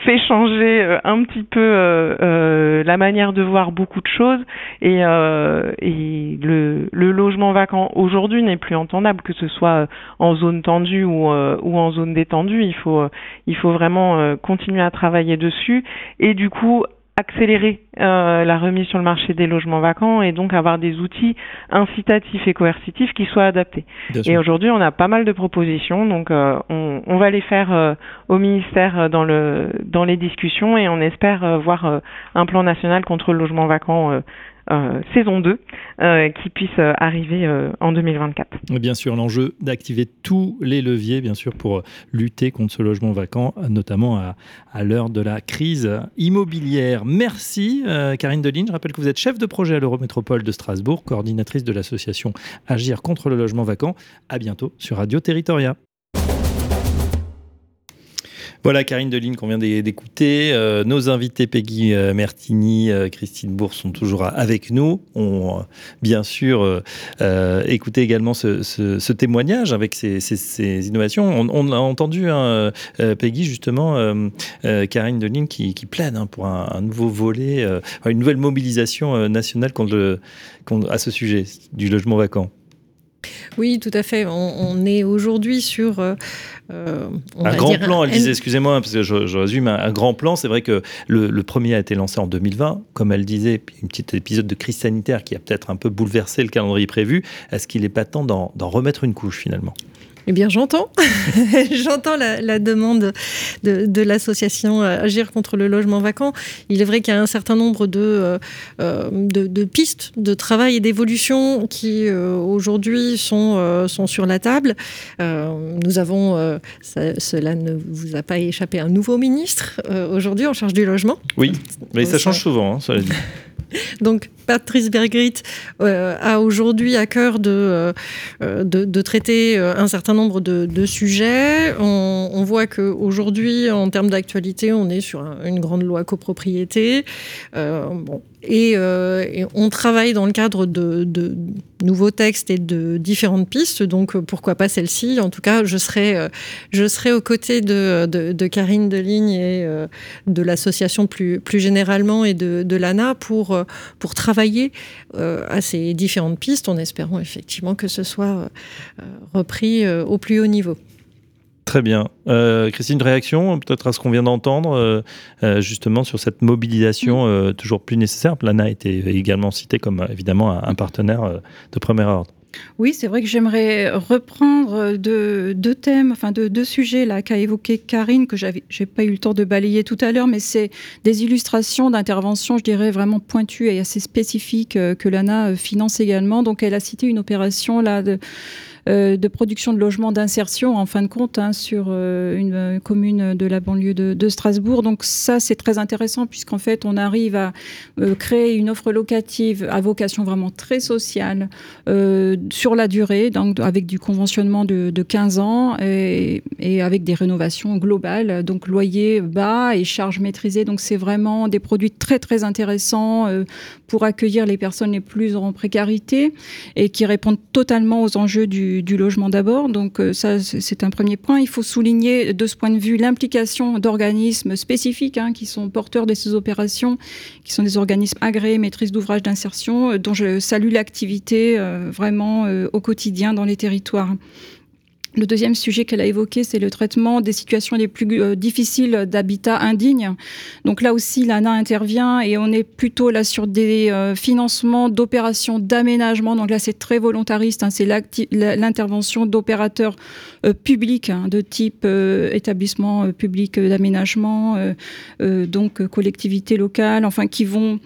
fait changer un petit peu euh, la manière de voir beaucoup de choses. Et, euh, et le, le, logement vacant aujourd'hui n'est plus entendable, que ce soit en zone tendue ou, ou en zone détendue. Il faut, il faut vraiment continuer à travailler dessus. Et du coup, accélérer euh, la remise sur le marché des logements vacants et donc avoir des outils incitatifs et coercitifs qui soient adaptés. et aujourd'hui, on a pas mal de propositions, donc euh, on, on, va les faire euh, au ministère dans, le, dans les discussions et on espère voir un plan national contre le logement vacant saison 2 euh, qui puisse euh, arriver en 2024.
Bien sûr, l'enjeu d'activer tous les leviers, bien sûr, pour lutter contre ce logement vacant, notamment à, à l'heure de la crise immobilière. Merci, Karine Deligne. Je rappelle que vous êtes chef de projet à l'Eurométropole de Strasbourg, coordinatrice de l'association Agir contre le logement vacant. À bientôt sur Radio Territoria. Voilà, Karine Deligne qu'on vient d'écouter. Euh, nos invités, Peggy euh, Mertini, euh, Christine Bourg, sont toujours avec nous. On, bien sûr, écouté également ce, témoignage avec ces, innovations. On, a entendu, hein, Peggy, justement, Karine Deligne qui, plaide hein, pour un, nouveau volet, une nouvelle mobilisation nationale contre à ce sujet du logement vacant.
Oui, tout à fait. On, est aujourd'hui sur euh,
euh, un grand plan. Elle disait, excusez-moi, parce que je, résume, un, grand plan. C'est vrai que le, premier a été lancé en 2020, comme elle disait, une petite épisode de crise sanitaire qui a peut-être un peu bouleversé le calendrier prévu. Est-ce qu'il n'est pas temps d'en remettre une couche finalement?
Eh bien, j'entends. j'entends la, demande de, l'association euh, Agir contre le logement vacant. Il est vrai qu'il y a un certain nombre de, euh, euh, de, pistes de travail et d'évolution qui, aujourd'hui, sont, sont sur la table. nous avons, cela ne vous a pas échappé, un nouveau ministre aujourd'hui en charge du logement.
Oui, mais ça change souvent, hein, ça.
Donc Patrice Bergrit euh, a aujourd'hui à cœur de, euh, de, traiter euh, un certain nombre de, sujets. On, voit qu'aujourd'hui, en termes d'actualité, on est sur une grande loi copropriété. bon, et, on travaille dans le cadre de, nouveaux textes et de différentes pistes, donc pourquoi pas celle-ci? En tout cas, je serai, je serai aux côtés de, de Karine Deligne et de l'association plus, plus généralement et de, l'ANA pour, pour travailler à ces différentes pistes en espérant effectivement que ce soit repris au plus haut niveau.
Très bien. Euh, Christine, réaction peut-être à ce qu'on vient d'entendre, euh, euh, justement sur cette mobilisation mm. toujours plus nécessaire? L'ANA a été également cité comme évidemment un, partenaire de premier ordre.
Oui, c'est vrai que j'aimerais reprendre deux, thèmes, enfin deux, sujets là qu'a évoqué Karine, que j'ai pas eu le temps de balayer tout à l'heure, mais c'est des illustrations d'interventions, je dirais vraiment pointues et assez spécifiques que l'ANA finance également. Donc, elle a cité une opération là de euh, de production de logements d'insertion, en fin de compte, hein, sur euh, une euh, commune de la banlieue de, Strasbourg. Donc ça, c'est très intéressant puisqu'en fait, on arrive à créer une offre locative à vocation vraiment très sociale sur la durée, donc avec du conventionnement de, 15 ans et, avec des rénovations globales, donc loyer bas et charges maîtrisées. Donc c'est vraiment des produits très très intéressants pour accueillir les personnes les plus en précarité et qui répondent totalement aux enjeux du du, logement d'abord. Donc euh, ça, c'est un premier point. Il faut souligner de ce point de vue l'implication d'organismes spécifiques hein, qui sont porteurs de ces opérations, qui sont des organismes agréés, maîtrise d'ouvrage d'insertion, euh, dont je salue l'activité euh, vraiment au quotidien dans les territoires. Le deuxième sujet qu'elle a évoqué, c'est le traitement des situations les plus euh, difficiles d'habitat indigne. Donc là aussi, l'ANA intervient et on est plutôt là sur des euh, financements d'opérations d'aménagement. Donc là, c'est très volontariste. Hein. c'est l'intervention d'opérateurs euh, publics hein, de type établissement public d'aménagement, donc collectivités locales, enfin qui vont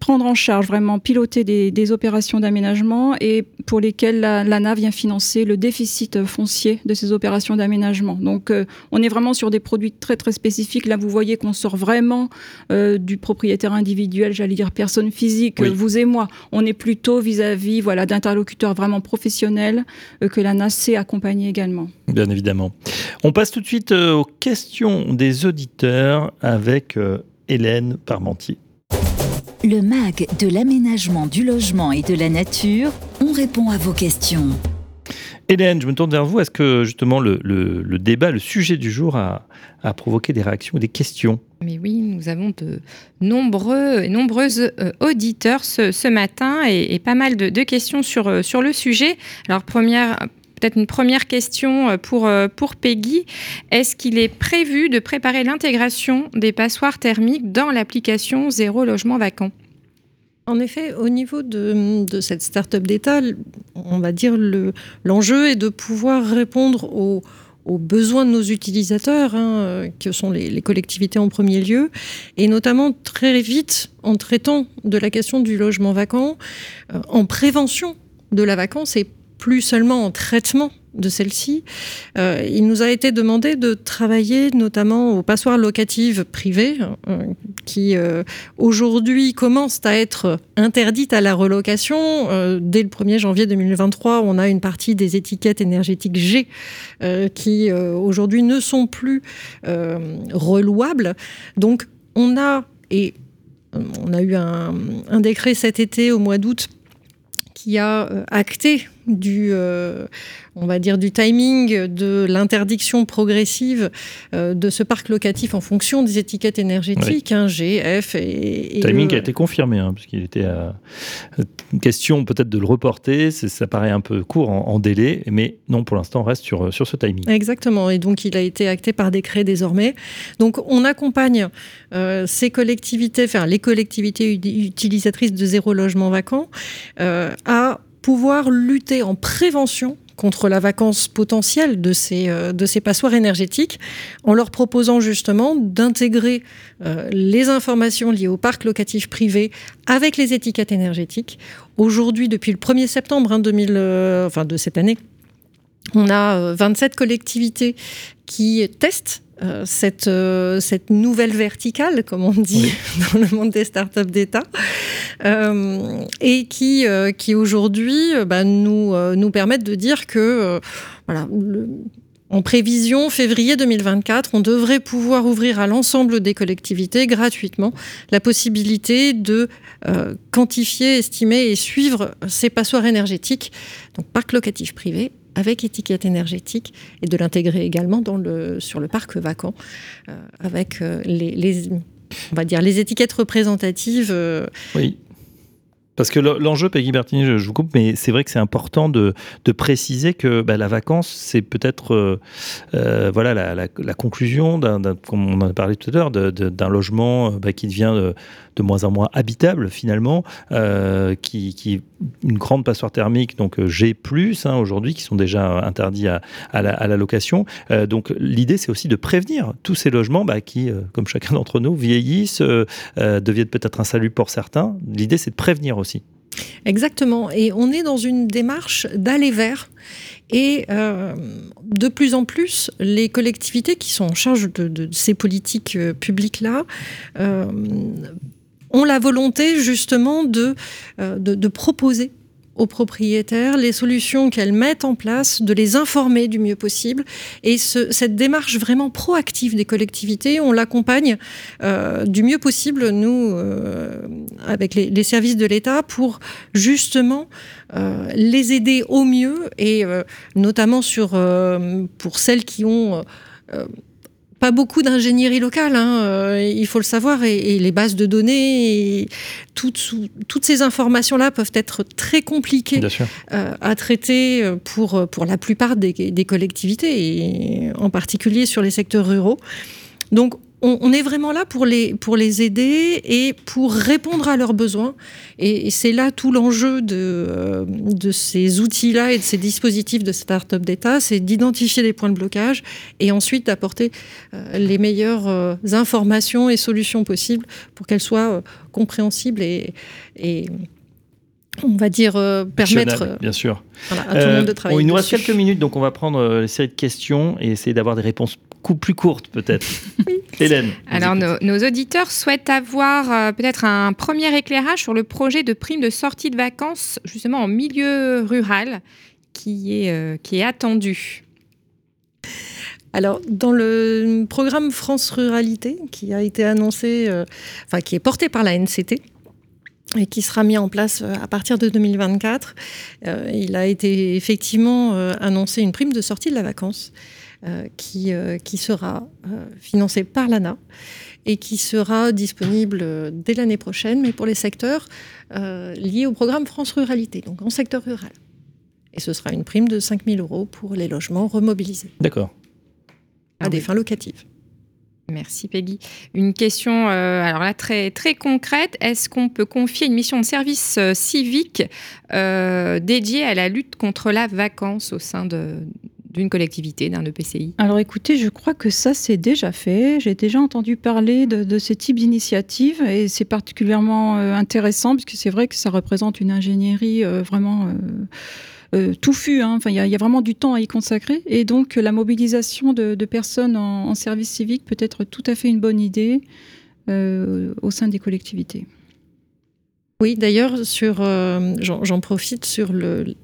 prendre en charge vraiment piloter des, des opérations d'aménagement et pour lesquelles l'ANA vient financer le déficit foncier de ces opérations d'aménagement. Donc euh, on est vraiment sur des produits très très spécifiques. Là vous voyez qu'on sort vraiment euh, du propriétaire individuel, j'allais dire personne physique, vous et moi. On est plutôt vis-à-vis voilà, d'interlocuteurs vraiment professionnels euh, que la NAS sait accompagner également.
Bien évidemment. On passe tout de suite aux questions des auditeurs avec Hélène Parmentier.
Le MAG de l'aménagement du logement et de la nature, on répond à vos questions.
Hélène, je me tourne vers vous. Est-ce que justement le, débat, le sujet du jour a, provoqué des réactions ou des questions?
Mais oui, nous avons de nombreux euh, auditeurs ce, matin et, pas mal de, questions sur, euh, sur le sujet. Alors première, peut-être une première question euh, pour Peggy. Est-ce qu'il est prévu de préparer l'intégration des passoires thermiques dans l'application Zéro Logement Vacant?
En effet, au niveau de, cette start-up d'État, on va dire l'enjeu est de pouvoir répondre aux, besoins de nos utilisateurs, hein, que sont les, collectivités en premier lieu, et notamment très vite en traitant de la question du logement vacant, euh, en prévention de la vacance et plus seulement en traitement de celle-ci. Euh, il nous a été demandé de travailler notamment aux passoires locatives privées, euh, qui euh, aujourd'hui commencent à être interdites à la relocation. dès le 1er janvier 2023, on a une partie des étiquettes énergétiques G qui aujourd'hui ne sont plus relouables. Donc on a, et on a eu un, un décret cet été au mois d'août qui a acté du, euh, on va dire, du timing de l'interdiction progressive euh, de ce parc locatif en fonction des étiquettes énergétiques, hein, G, F et.
et timing a été confirmé, hein, puisqu'il était à question peut-être de le reporter. Ça paraît un peu court en, délai, mais non, pour l'instant, on reste sur, sur ce timing.
Exactement, et donc il a été acté par décret désormais. Donc on accompagne euh, ces collectivités, enfin les collectivités utilisatrices de zéro logement vacant à pouvoir lutter en prévention contre la vacance potentielle de ces, euh, passoires énergétiques en leur proposant justement d'intégrer euh, les informations liées au parc locatif privé avec les étiquettes énergétiques. Aujourd'hui, depuis le 1er septembre 2000, hein, euh, de cette année, on a 27 collectivités qui testent euh, cette, euh, cette nouvelle verticale, comme on dit dans le monde des startups d'État, euh, et qui, qui aujourd'hui bah, nous, nous permettent de dire que voilà, en prévision, février 2024, on devrait pouvoir ouvrir à l'ensemble des collectivités gratuitement la possibilité de quantifier, estimer et suivre ces passoires énergétiques, donc parc locatif privé avec étiquette énergétique et de l'intégrer également sur le parc vacant euh, avec euh, les, on va dire, les étiquettes représentatives.
Euh, oui. Parce que l'enjeu, Peggy Bertini, je, vous coupe, mais c'est vrai que c'est important de, préciser que bah, la vacance, c'est peut-être voilà, la, conclusion, comme on en a parlé tout à l'heure, d'un logement bah, qui devient de moins en moins habitable finalement, euh, qui, qui, une grande passoire thermique, donc euh, G+, hein, aujourd'hui, qui sont déjà interdits à, à, la, location. Euh, donc l'idée, c'est aussi de prévenir tous ces logements bah, qui, comme chacun d'entre nous, vieillissent, deviennent peut-être insalubres pour certains. L'idée, c'est de prévenir aussi.
Exactement. Et on est dans une démarche d'aller vers. Et de plus en plus, les collectivités qui sont en charge de, ces politiques publiques-là ont la volonté justement de, euh, de, proposer aux propriétaires les solutions qu'elles mettent en place, de les informer du mieux possible. Et cette démarche vraiment proactive des collectivités, on l'accompagne euh, du mieux possible, nous, euh, avec les, services de l'État, pour justement les aider au mieux, et notamment sur, pour celles qui ont pas beaucoup d'ingénierie locale, hein, euh, il faut le savoir, et, les bases de données, et toutes, toutes ces informations-là peuvent être très compliquées euh, à traiter euh, pour, pour la plupart des, des, collectivités, et en particulier sur les secteurs ruraux. Donc on, est vraiment là pour les, pour les aider et pour répondre à leurs besoins. Et, c'est là tout l'enjeu de, euh, de ces outils-là et de ces dispositifs de start-up d'État, c'est d'identifier les points de blocage et ensuite d'apporter euh, les meilleures euh, informations et solutions possibles pour qu'elles soient compréhensibles et, et on va dire, permettre
bien sûr.
à tout le monde de travailler.
il nous reste quelques minutes, donc on va prendre les séries de questions et essayer d'avoir des réponses plus courte peut-être. Hélène.
Alors nos, auditeurs souhaitent avoir euh, peut-être un premier éclairage sur le projet de prime de sortie de vacances justement en milieu rural qui est, euh, qui est attendu.
Alors, dans le programme France Ruralité, qui a été annoncé, euh, enfin, qui est porté par la NCT, et qui sera mis en place à partir de 2024. il a été effectivement annoncé une prime de sortie de la vacance qui, qui sera financée par l'ANA et qui sera disponible dès l'année prochaine, mais pour les secteurs liés au programme France Ruralité, donc en secteur rural. Et ce sera une prime de 5 000 euros pour les logements remobilisés.
D'accord.
À ah des fins locatives.
Merci Peggy. Une question, euh, alors là très très concrète. Est-ce qu'on peut confier une mission de service euh, civique euh, dédiée à la lutte contre la vacance au sein d'une collectivité, d'un EPCI
Alors écoutez, je crois que ça c'est déjà fait. J'ai déjà entendu parler de, de ce type d'initiative et c'est particulièrement intéressant parce que c'est vrai que ça représente une ingénierie vraiment euh, touffu. Hein. Enfin, il y, a vraiment du temps à y consacrer. Et donc, la mobilisation de, personnes en, service civique peut être tout à fait une bonne idée euh, au sein des collectivités.
Oui, d'ailleurs, sur, euh, j'en profite sur le,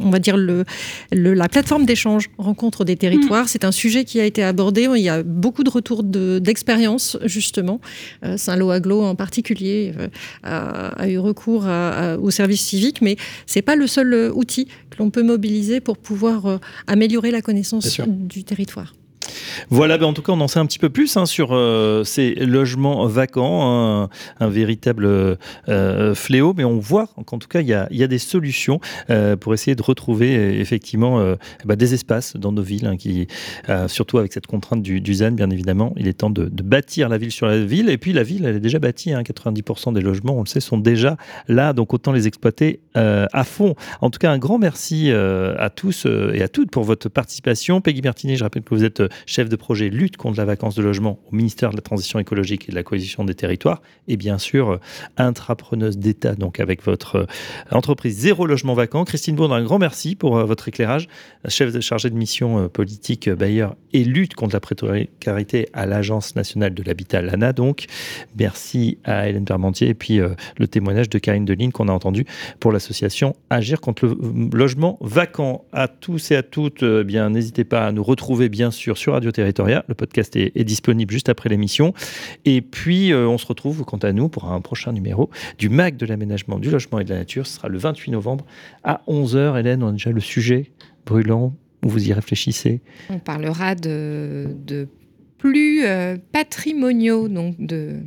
on va dire le, la plateforme d'échange rencontre des territoires. Mm. C'est un sujet qui a été abordé. Il y a beaucoup de retours d'expérience justement. Euh, Saint-Lô Aglo en particulier euh, a, eu recours au service civique, mais c'est pas le seul outil que l'on peut mobiliser pour pouvoir améliorer la connaissance du territoire.
Voilà, ben en tout cas, on en sait un petit peu plus hein, sur euh, ces logements vacants, un, véritable euh, fléau, mais on voit qu'en tout cas, il y a, des solutions euh, pour essayer de retrouver effectivement ben, des espaces dans nos villes, hein, qui, surtout avec cette contrainte du, du, ZAN, bien évidemment. Il est temps de, de, bâtir la ville sur la ville, et puis la ville, elle est déjà bâtie, hein, 90% des logements, on le sait, sont déjà là, donc autant les exploiter à fond. En tout cas, un grand merci à tous et à toutes pour votre participation. Peggy Bertini, je rappelle que vous êtes chef de projet lutte contre la vacance de logement au ministère de la Transition écologique et de la cohésion des territoires, et bien sûr euh, intrapreneuse d'État, donc avec votre euh, entreprise Zéro Logement Vacant. Christine Bourne, un grand merci pour euh, votre éclairage, chef de chargé de mission politique Bailleur et lutte contre la précarité à l'Agence nationale de l'habitat, l'ANA donc. Merci à Hélène Permentier et puis le témoignage de Karine Deline qu'on a entendu pour l'association Agir contre le logement vacant. À tous et à toutes, eh bien n'hésitez pas à nous retrouver bien sûr sur Radio Territoria. Le podcast est, disponible juste après l'émission. Et puis, euh, on se retrouve, quant à nous, pour un prochain numéro du MAC de l'aménagement, du logement et de la nature. Ce sera le 28 novembre à 11h. Hélène, on a déjà le sujet brûlant. Vous y réfléchissez
On parlera de, plus euh, patrimoniaux, donc de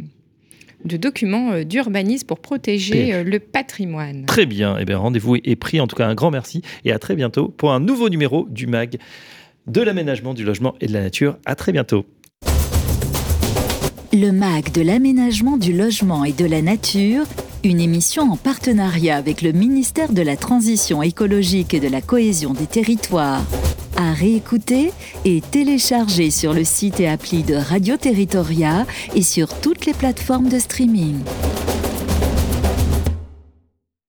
de documents euh, d'urbanisme pour protéger le patrimoine.
Très bien, et eh bien rendez-vous est pris. En tout cas, un grand merci et à très bientôt pour un nouveau numéro du MAG de l'aménagement, du logement et de la nature. À très bientôt.
Le MAG de l'aménagement, du logement et de la nature, une émission en partenariat avec le ministère de la Transition écologique et de la cohésion des territoires. À réécouter et télécharger sur le site et appli de Radio Territoria et sur toutes les plateformes de streaming.